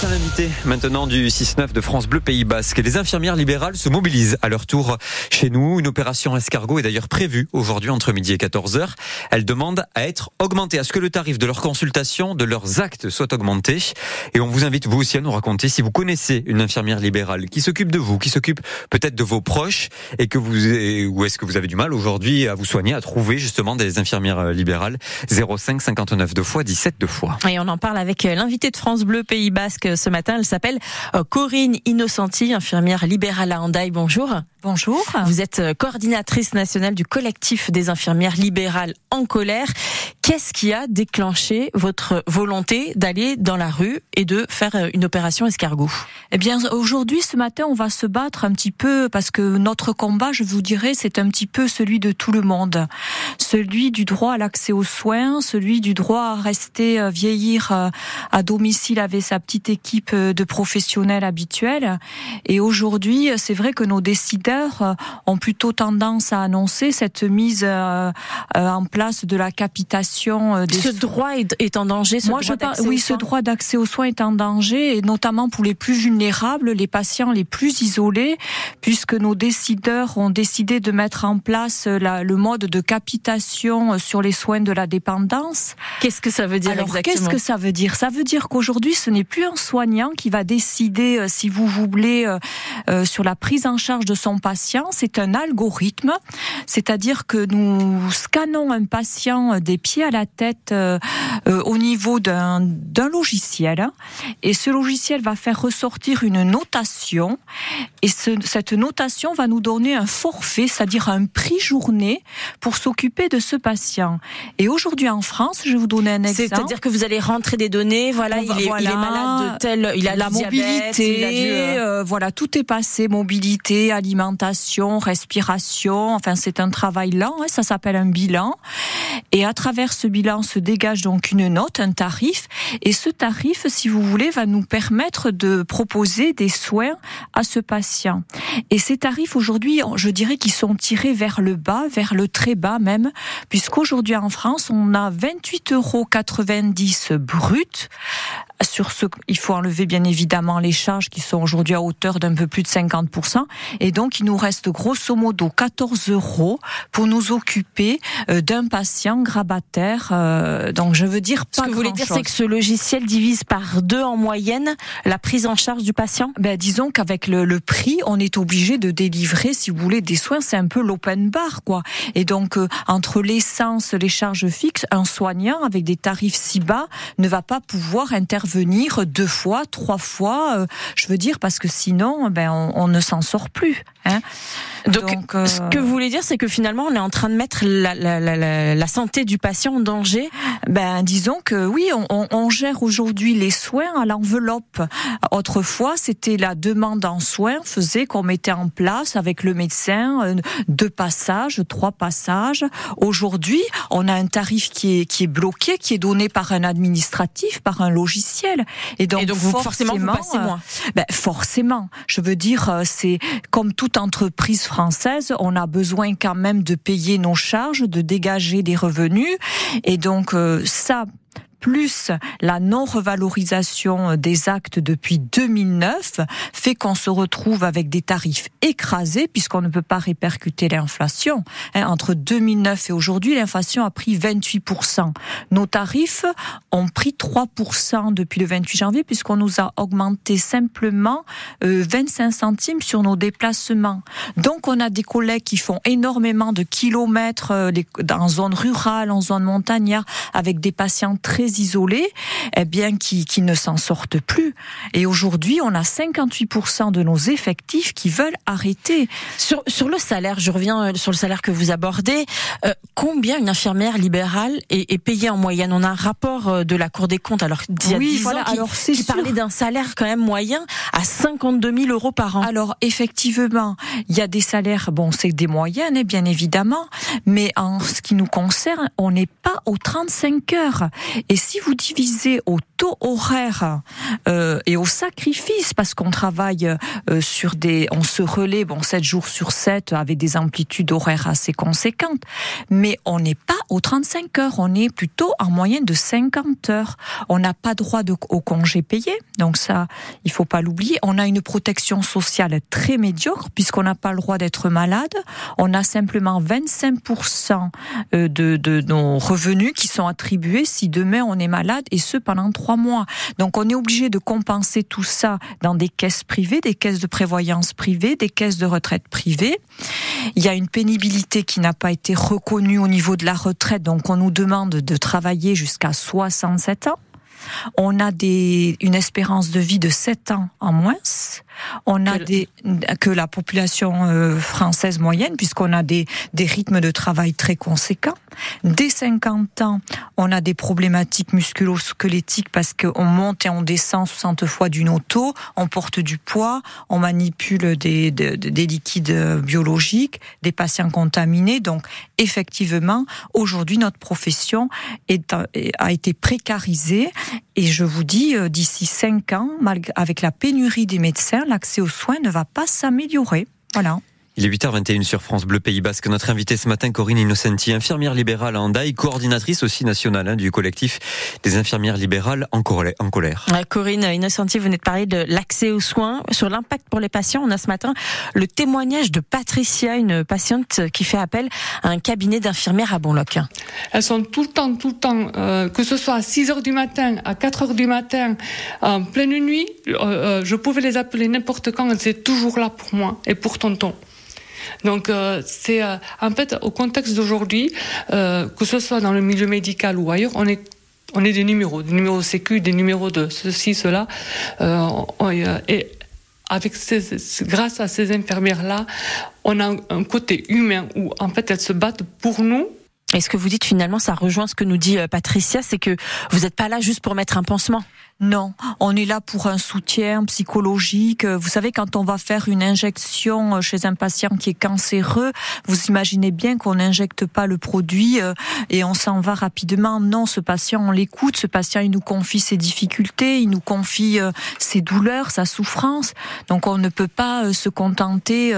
C'est un invité maintenant du 6-9 de France Bleu Pays Basque. Les infirmières libérales se mobilisent à leur tour chez nous. Une opération escargot est d'ailleurs prévue aujourd'hui entre midi et 14h. Elles demandent à être augmentées, à ce que le tarif de leur consultation, de leurs actes soit augmenté. Et on vous invite vous aussi à nous raconter si vous connaissez une infirmière libérale qui s'occupe de vous, qui s'occupe peut-être de vos proches et que vous, ou est-ce que vous avez du mal aujourd'hui à vous soigner, à trouver justement des infirmières libérales? 05 59 deux fois, 17 deux fois. Et on en parle avec l'invité de France Bleu Pays Basque ce matin. Elle s'appelle euh, Corinne Innocenti, infirmière libérale à Handaï. Bonjour. Bonjour. Vous êtes euh, coordinatrice nationale du collectif des infirmières libérales en colère. Qu'est-ce qui a déclenché votre volonté d'aller dans la rue et de faire euh, une opération escargot? Eh bien, aujourd'hui, ce matin, on va se battre un petit peu parce que notre combat, je vous dirais, c'est un petit peu celui de tout le monde. Celui du droit à l'accès aux soins, celui du droit à rester vieillir à domicile avec sa petite équipe de professionnels habituels. Et aujourd'hui, c'est vrai que nos décideurs ont plutôt tendance à annoncer cette mise euh, en place de la capitation. Euh, des ce droit est en danger. Ce Moi, droit je oui, ce droit d'accès aux soins est en danger, et notamment pour les plus vulnérables, les patients les plus isolés, puisque nos décideurs ont décidé de mettre en place la, le mode de capitation sur les soins de la dépendance. Qu'est-ce que ça veut dire Alors, qu'est-ce que ça veut dire? Ça veut dire qu'aujourd'hui, ce n'est plus un soignant qui va décider, euh, si vous voulez, sur la prise en charge de son patient, c'est un algorithme, c'est-à-dire que nous scannons un patient des pieds à la tête euh, euh, au niveau d'un logiciel, et ce logiciel va faire ressortir une notation, et ce, cette notation va nous donner un forfait, c'est-à-dire un prix journée pour s'occuper de ce patient. Et aujourd'hui en France, je vais vous donner un exemple. C'est-à-dire que vous allez rentrer des données, voilà, il, est, il est malade de tel, il a la mobilité, euh, voilà, tout est passé, mobilité, alimentation alimentation, respiration. Enfin, c'est un travail lent. Hein, ça s'appelle un bilan. Et à travers ce bilan se dégage donc une note, un tarif. Et ce tarif, si vous voulez, va nous permettre de proposer des soins à ce patient. Et ces tarifs aujourd'hui, je dirais qu'ils sont tirés vers le bas, vers le très bas même, puisqu'aujourd'hui en France, on a 28,90 euros brut sur ce, il faut enlever bien évidemment les charges qui sont aujourd'hui à hauteur d'un peu plus de 50%. Et donc, il nous reste grosso modo 14 euros pour nous occuper euh, d'un patient grabataire. Euh, donc, je veux dire, pas Ce que vous voulez dire, c'est que ce logiciel divise par deux en moyenne la prise en charge du patient? Ben, Disons qu'avec le, le, prix, on est obligé de délivrer, si vous voulez, des soins. C'est un peu l'open bar, quoi. Et donc, euh, entre l'essence, les charges fixes, un soignant avec des tarifs si bas ne va pas pouvoir intervenir venir deux fois, trois fois. Euh, je veux dire parce que sinon, ben on, on ne s'en sort plus. Hein donc, euh, ce que vous voulez dire, c'est que finalement, on est en train de mettre la, la, la, la santé du patient en danger. Ben, disons que oui, on, on gère aujourd'hui les soins à l'enveloppe. Autrefois, c'était la demande en soins faisait qu'on mettait en place avec le médecin euh, deux passages, trois passages. Aujourd'hui, on a un tarif qui est qui est bloqué, qui est donné par un administratif, par un logiciel. Et donc, forcément, vous passez moins. Euh, ben, forcément. Je veux dire, c'est comme toute entreprise on a besoin quand même de payer nos charges, de dégager des revenus. Et donc euh, ça, plus la non-revalorisation des actes depuis 2009 fait qu'on se retrouve avec des tarifs écrasés puisqu'on ne peut pas répercuter l'inflation. Hein, entre 2009 et aujourd'hui, l'inflation a pris 28%. Nos tarifs ont pris 3% depuis le 28 janvier puisqu'on nous a augmenté simplement 25 euh, centimes sur nos déplacements. Donc on a des collègues qui font énormément de kilomètres euh, en zone rurale, en zone montagnard, avec des patients très isolés, eh bien, qui, qui ne s'en sortent plus. Et aujourd'hui, on a 58% de nos effectifs qui veulent arrêter. Sur, sur le salaire, je reviens euh, sur le salaire que vous abordez. Euh, combien une infirmière libérale est, est, payée en moyenne? On a un rapport euh, de la Cour des comptes, alors il y a oui, 10 voilà, ans, qui, alors qui parlait d'un salaire quand même moyen à 52 000 euros par an. Alors effectivement, il y a des salaires, bon, c'est des moyennes, hein, bien évidemment, mais en ce qui nous concerne, on n'est pas aux 35 heures. Et si vous divisez au horaire euh, et au sacrifice parce qu'on travaille euh, sur des, on se relaie bon 7 jours sur 7 avec des amplitudes horaires assez conséquentes, mais on n'est pas aux 35 heures, on est plutôt en moyenne de 50 heures. On n'a pas droit de, au congé payé, donc ça, il faut pas l'oublier. On a une protection sociale très médiocre puisqu'on n'a pas le droit d'être malade. On a simplement 25% euh, de, de nos revenus qui sont attribués si demain on est malade et ce pendant Donc on est obligé de compenser tout ça dans des caisses privées, des caisses de prévoyance privées, des caisses de retraite privées. Il y a une pénibilité qui n'a pas été reconnue au niveau de la retraite, donc on nous demande de travailler jusqu'à 67 ans. On a une espérance de vie de 7 ans en moins. On a des, que la population euh, française moyenne, puisqu'on a des, des rythmes de travail très conséquents. Dès 50 ans, on a des problématiques musculo-squelettiques parce qu'on monte et on descend 60 fois d'une auto, on porte du poids, on manipule des, des, des liquides biologiques, des patients contaminés. Donc, effectivement, aujourd'hui, notre profession est, a été précarisée et je vous dis, euh, d'ici 5 ans, avec la pénurie des médecins, l'accès aux soins ne va pas s'améliorer. Voilà. Il est 8h21 sur France Bleu Pays Basque. Notre invitée ce matin, Corinne Innocenti, infirmière libérale à Andaï, coordinatrice aussi nationale hein, du collectif des infirmières libérales en, colère. Corinne Innocenti, vous venez de parler de l'accès aux soins. Sur l'impact pour les patients, on a ce matin le témoignage de Patricia, une patiente qui fait appel à un cabinet d'infirmières à Bonloc. Elles sont tout le temps, tout le temps, euh, que ce soit à 6 h du matin, à 4 h du matin, en pleine nuit, euh, euh, je pouvais les appeler n'importe quand, elles étaient toujours là pour moi et pour tonton. Donc euh, c'est euh, en fait au contexte d'aujourd'hui, euh, que ce soit dans le milieu médical ou ailleurs, on est on est des numéros, des numéros sécu, des numéros de ceci, cela, et avec grâce à ces infirmières-là, on a un côté humain où en fait elles se battent pour nous et ce que vous dites finalement, ça rejoint ce que nous dit Patricia, c'est que vous n'êtes pas là juste pour mettre un pansement. Non, on est là pour un soutien psychologique. Vous savez, quand on va faire une injection chez un patient qui est cancéreux, vous imaginez bien qu'on n'injecte pas le produit euh, et on s'en va rapidement. Non, ce patient, on l'écoute. Ce patient, il nous confie ses difficultés, il nous confie euh, ses douleurs, sa souffrance. Donc, on ne peut pas euh, se contenter.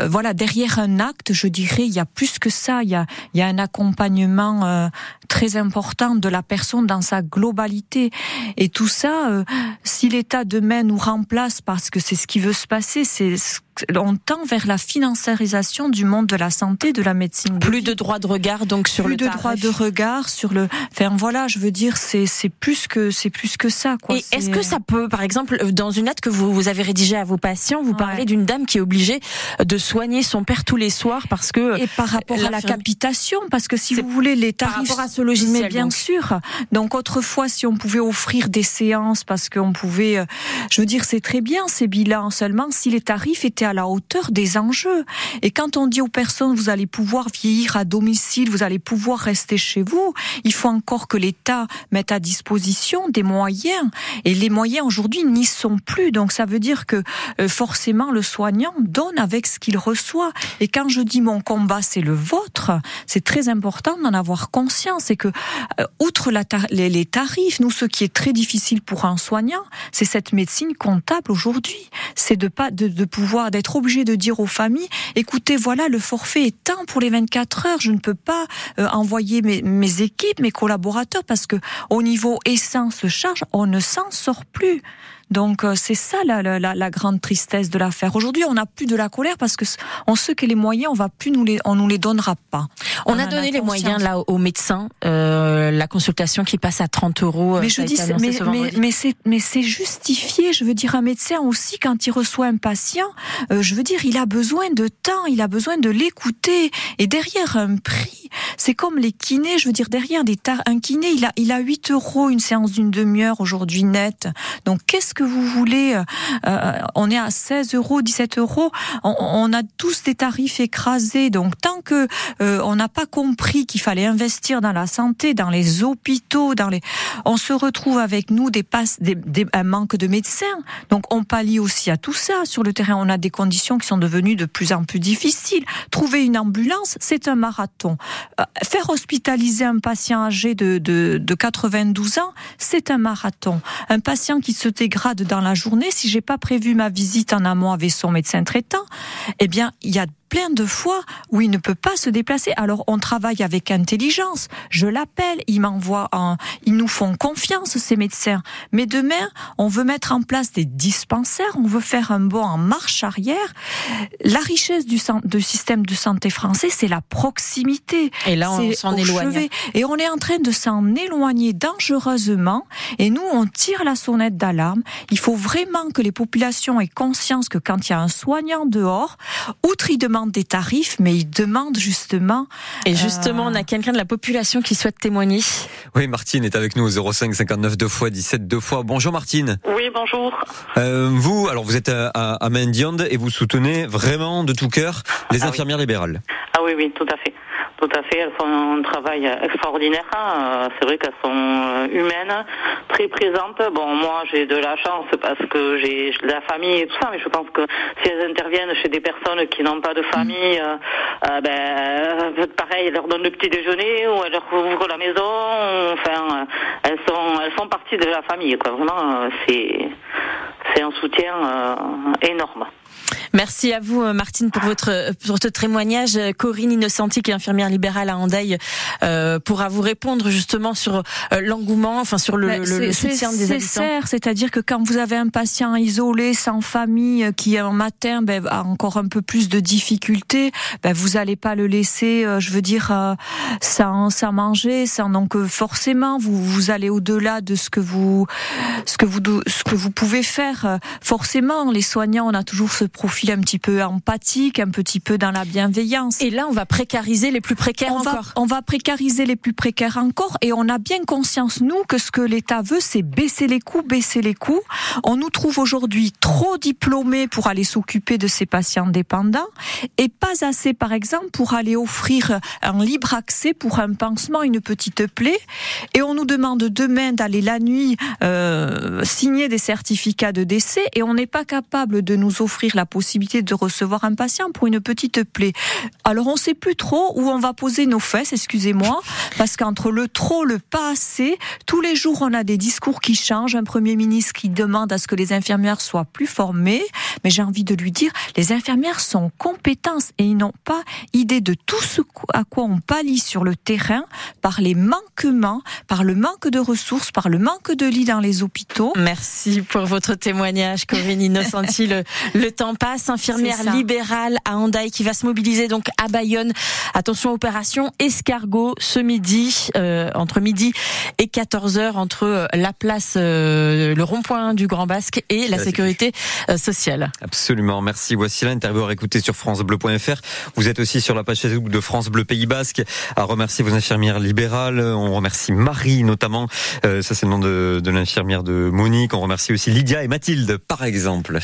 Voilà, derrière un acte, je dirais, il y a plus que ça. Il y a, il y a un accompagnement très important de la personne dans sa globalité. Et tout ça, euh, si l'État demain nous remplace parce que c'est ce qui veut se passer, c'est on tend vers la financiarisation du monde de la santé, de la médecine. Plus de droit de regard donc sur plus le de droit de regard sur le. Enfin voilà, je veux dire, c'est c'est plus que c'est plus que ça. Quoi. Et est-ce que ça peut, par exemple, dans une lettre que vous, vous avez rédigée à vos patients, vous parlez d'une dame qui est obligée de soigner son père tous les soirs parce que et par rapport à la capitation, parce que si vous voulez les tarifs, par rapport à ce logiciel, mais bien sûr. Donc autrefois, si on pouvait offrir des séances, parce qu'on pouvait, euh, je veux dire, c'est très bien ces bilans. Seulement si les tarifs étaient à la hauteur des enjeux. Et quand on dit aux personnes, vous allez pouvoir vieillir à domicile, vous allez pouvoir rester chez vous, il faut encore que l'État mette à disposition des moyens. Et les moyens aujourd'hui n'y sont plus. Donc ça veut dire que euh, forcément le soignant donne avec ce qu'il reçoit. Et quand je dis mon combat, c'est le vôtre, c'est très important d'en avoir conscience. Et que, euh, outre les, tarifs, nous, ce qui est très difficile pour un soignant, c'est cette médecine comptable aujourd'hui. C'est de pas de pouvoir d'être obligé de dire aux familles écoutez, voilà, le forfait est temps pour les 24 heures. Je ne peux pas euh, envoyer mes, mes, équipes, mes collaborateurs, parce que au niveau essence charge, on ne s'en sort plus. Donc euh, c'est ça la, la, la, grande tristesse de l'affaire. Aujourd'hui, on n'a plus de la colère parce que on sait que les moyens, on va plus nous les, on nous les donnera pas. On, a donné les moyens là aux médecins, euh, la consultation qui passe à 30 euros. Mais je dis, mais, mais, mais c'est mais c'est justifié. Je veux dire, un médecin aussi quand il reçoit un patient, euh, je veux dire, il a besoin de temps, il a besoin de l'écouter. Et derrière un prix, c'est comme les kinés. Je veux dire, derrière des tar un kiné, il a il a 8 euros une séance d'une demi-heure aujourd'hui net. Donc qu'est-ce que vous voulez. Euh, euh, on est à 16 euros, 17 euros. On, a tous des tarifs écrasés. Donc tant que euh, on n'a pas compris qu'il fallait investir dans la santé, dans les hôpitaux, dans les, on se retrouve avec nous des passes, des, un manque de médecins. Donc on pallie aussi à tout ça sur le terrain. On a des conditions qui sont devenues de plus en plus difficiles. Trouver une ambulance, c'est un marathon. Euh, faire hospitaliser un patient âgé de, de, de 92 ans, c'est un marathon. Un patient qui se dégrade dans la journée, si j'ai pas prévu ma visite en amont avec son médecin traitant, eh bien, il y a plein de fois où il ne peut pas se déplacer. Alors on travaille avec intelligence. Je l'appelle, il m'envoie un, ils nous font confiance ces médecins. Mais demain, on veut mettre en place des dispensaires, on veut faire un bond en marche arrière. La richesse du, du système de santé français, c'est la proximité. Et là, on s'en éloigne. Et on est en train de s'en éloigner dangereusement. Et nous, on tire la sonnette d'alarme. Il faut vraiment que les populations aient conscience que quand il y a un soignant dehors, outre il demande des tarifs, mais ils demandent justement. Et justement, on a euh, quelqu'un de la population qui souhaite témoigner. Oui, Martine est avec nous au 05 59 2 fois 17 2 fois. Bonjour Martine. Oui, bonjour. Euh, vous, alors vous êtes à, à, Mendiande et vous soutenez vraiment de tout cœur les ah infirmières libérales. Ah oui, oui, tout à fait. Tout à fait, elles font un travail extraordinaire. Hein. C'est vrai qu'elles sont euh, humaines, très présentes. Bon, moi j'ai de la chance parce que j'ai de la famille et tout ça, mais je pense que si elles interviennent chez des personnes qui n'ont pas de famille, euh, euh ben pareil, elles leur donnent le petit déjeuner ou elles leur ouvrent la maison. Enfin, elles sont elles font partie de la famille. Quoi. Vraiment, c'est c'est un soutien énorme. Merci à vous, euh, Martine, pour votre, pour votre témoignage. Corinne Innocenti, qui est infirmière libérale à euh, pourra vous répondre justement sur euh, l'engouement, enfin sur le, le, soutien des habitants. C'est-à-dire que quand vous avez un patient isolé, sans famille, qui un matin ben, a encore un peu plus de difficultés, ben, vous n'allez pas le laisser, je veux dire, sans, sans manger, sans donc forcément vous, vous allez au-delà de ce que vous ce que vous ce que vous pouvez faire. Forcément, les soignants, on a toujours ce profil un petit peu empathique, un petit peu dans la bienveillance. Et là, on va précariser les plus précaires on encore. Va, on va précariser les plus précaires encore et on a bien conscience, nous, que ce que l'État veut, c'est baisser les coûts, baisser les coûts. On nous trouve aujourd'hui trop diplômés pour aller s'occuper de ces patients dépendants et pas assez, par exemple, pour aller offrir un libre accès pour un pansement, une petite plaie. Et on nous demande demain d'aller la nuit euh, signer des certificats de décès et on n'est pas capable de nous offrir la possibilité de recevoir un patient pour une petite plaie. Alors on ne sait plus trop où on va poser nos fesses, excusez-moi, parce qu'entre le trop, le pas assez, tous les jours on a des discours qui changent. Un premier ministre qui demande à ce que les infirmières soient plus formées, mais j'ai envie de lui dire, les infirmières sont compétences et ils n'ont pas idée de tout ce à quoi on pallie sur le terrain par les manquements, par le manque de ressources, par le manque de lits dans les hôpitaux. Merci pour votre témoignage, Corinne Innocenti. le, le temps passe infirmière libérale à Handaï qui va se mobiliser donc à Bayonne. Attention, opération escargot ce midi, euh, entre midi et 14h, entre euh, la place, euh, le rond-point du Grand Basque et la, sécurité sociale. Absolument, merci. Voici l'interview à écouter sur francebleu.fr. Vous êtes aussi sur la page Facebook de France Bleu Pays Basque à remercier vos infirmières libérales. On remercie Marie notamment. ça c'est le nom de, de l'infirmière de Monique. On remercie aussi Lydia et Mathilde par exemple.